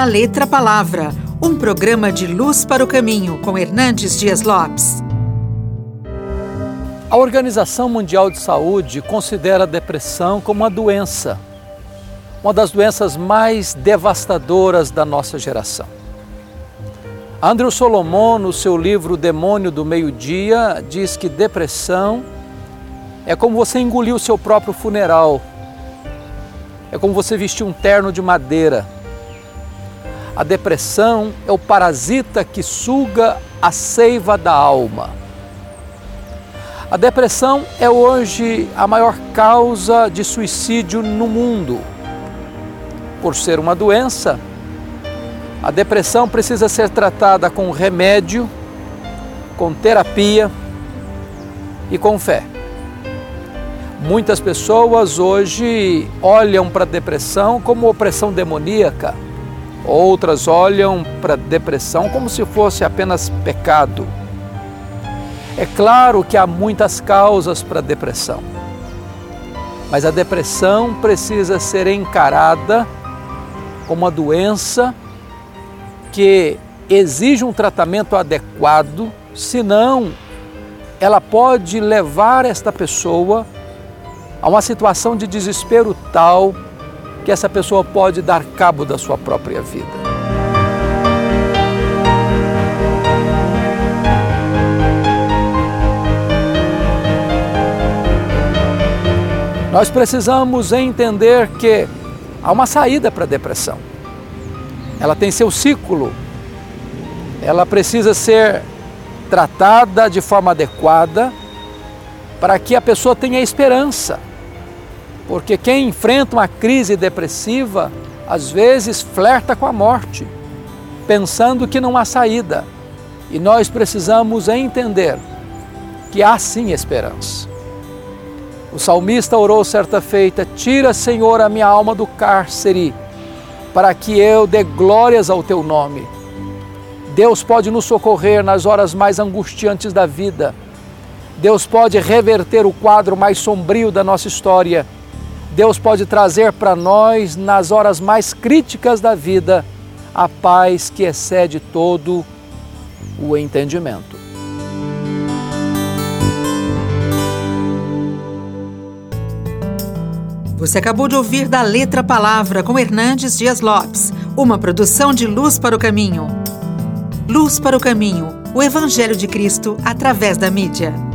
da Letra Palavra, um programa de luz para o caminho com Hernandes Dias Lopes. A Organização Mundial de Saúde considera a depressão como uma doença, uma das doenças mais devastadoras da nossa geração. Andrew Solomon, no seu livro Demônio do Meio-Dia, diz que depressão é como você engolir o seu próprio funeral. É como você vestir um terno de madeira. A depressão é o parasita que suga a seiva da alma. A depressão é hoje a maior causa de suicídio no mundo. Por ser uma doença, a depressão precisa ser tratada com remédio, com terapia e com fé. Muitas pessoas hoje olham para a depressão como opressão demoníaca, outras olham para depressão como se fosse apenas pecado. É claro que há muitas causas para a depressão, mas a depressão precisa ser encarada como uma doença que exige um tratamento adequado, senão ela pode levar esta pessoa a uma situação de desespero tal que essa pessoa pode dar cabo da sua própria vida. Nós precisamos entender que há uma saída para a depressão. Ela tem seu ciclo. Ela precisa ser tratada de forma adequada para que a pessoa tenha esperança. Porque quem enfrenta uma crise depressiva, às vezes flerta com a morte, pensando que não há saída. E nós precisamos entender que há sim esperança. O salmista orou certa feita: Tira, Senhor, a minha alma do cárcere, para que eu dê glórias ao teu nome. Deus pode nos socorrer nas horas mais angustiantes da vida. Deus pode reverter o quadro mais sombrio da nossa história Deus pode trazer para nós, nas horas mais críticas da vida, a paz que excede todo o entendimento. Você acabou de ouvir da Letra Palavra com Hernandes Dias Lopes, uma produção de Luz para o Caminho. Luz para o Caminho, o Evangelho de Cristo através da mídia.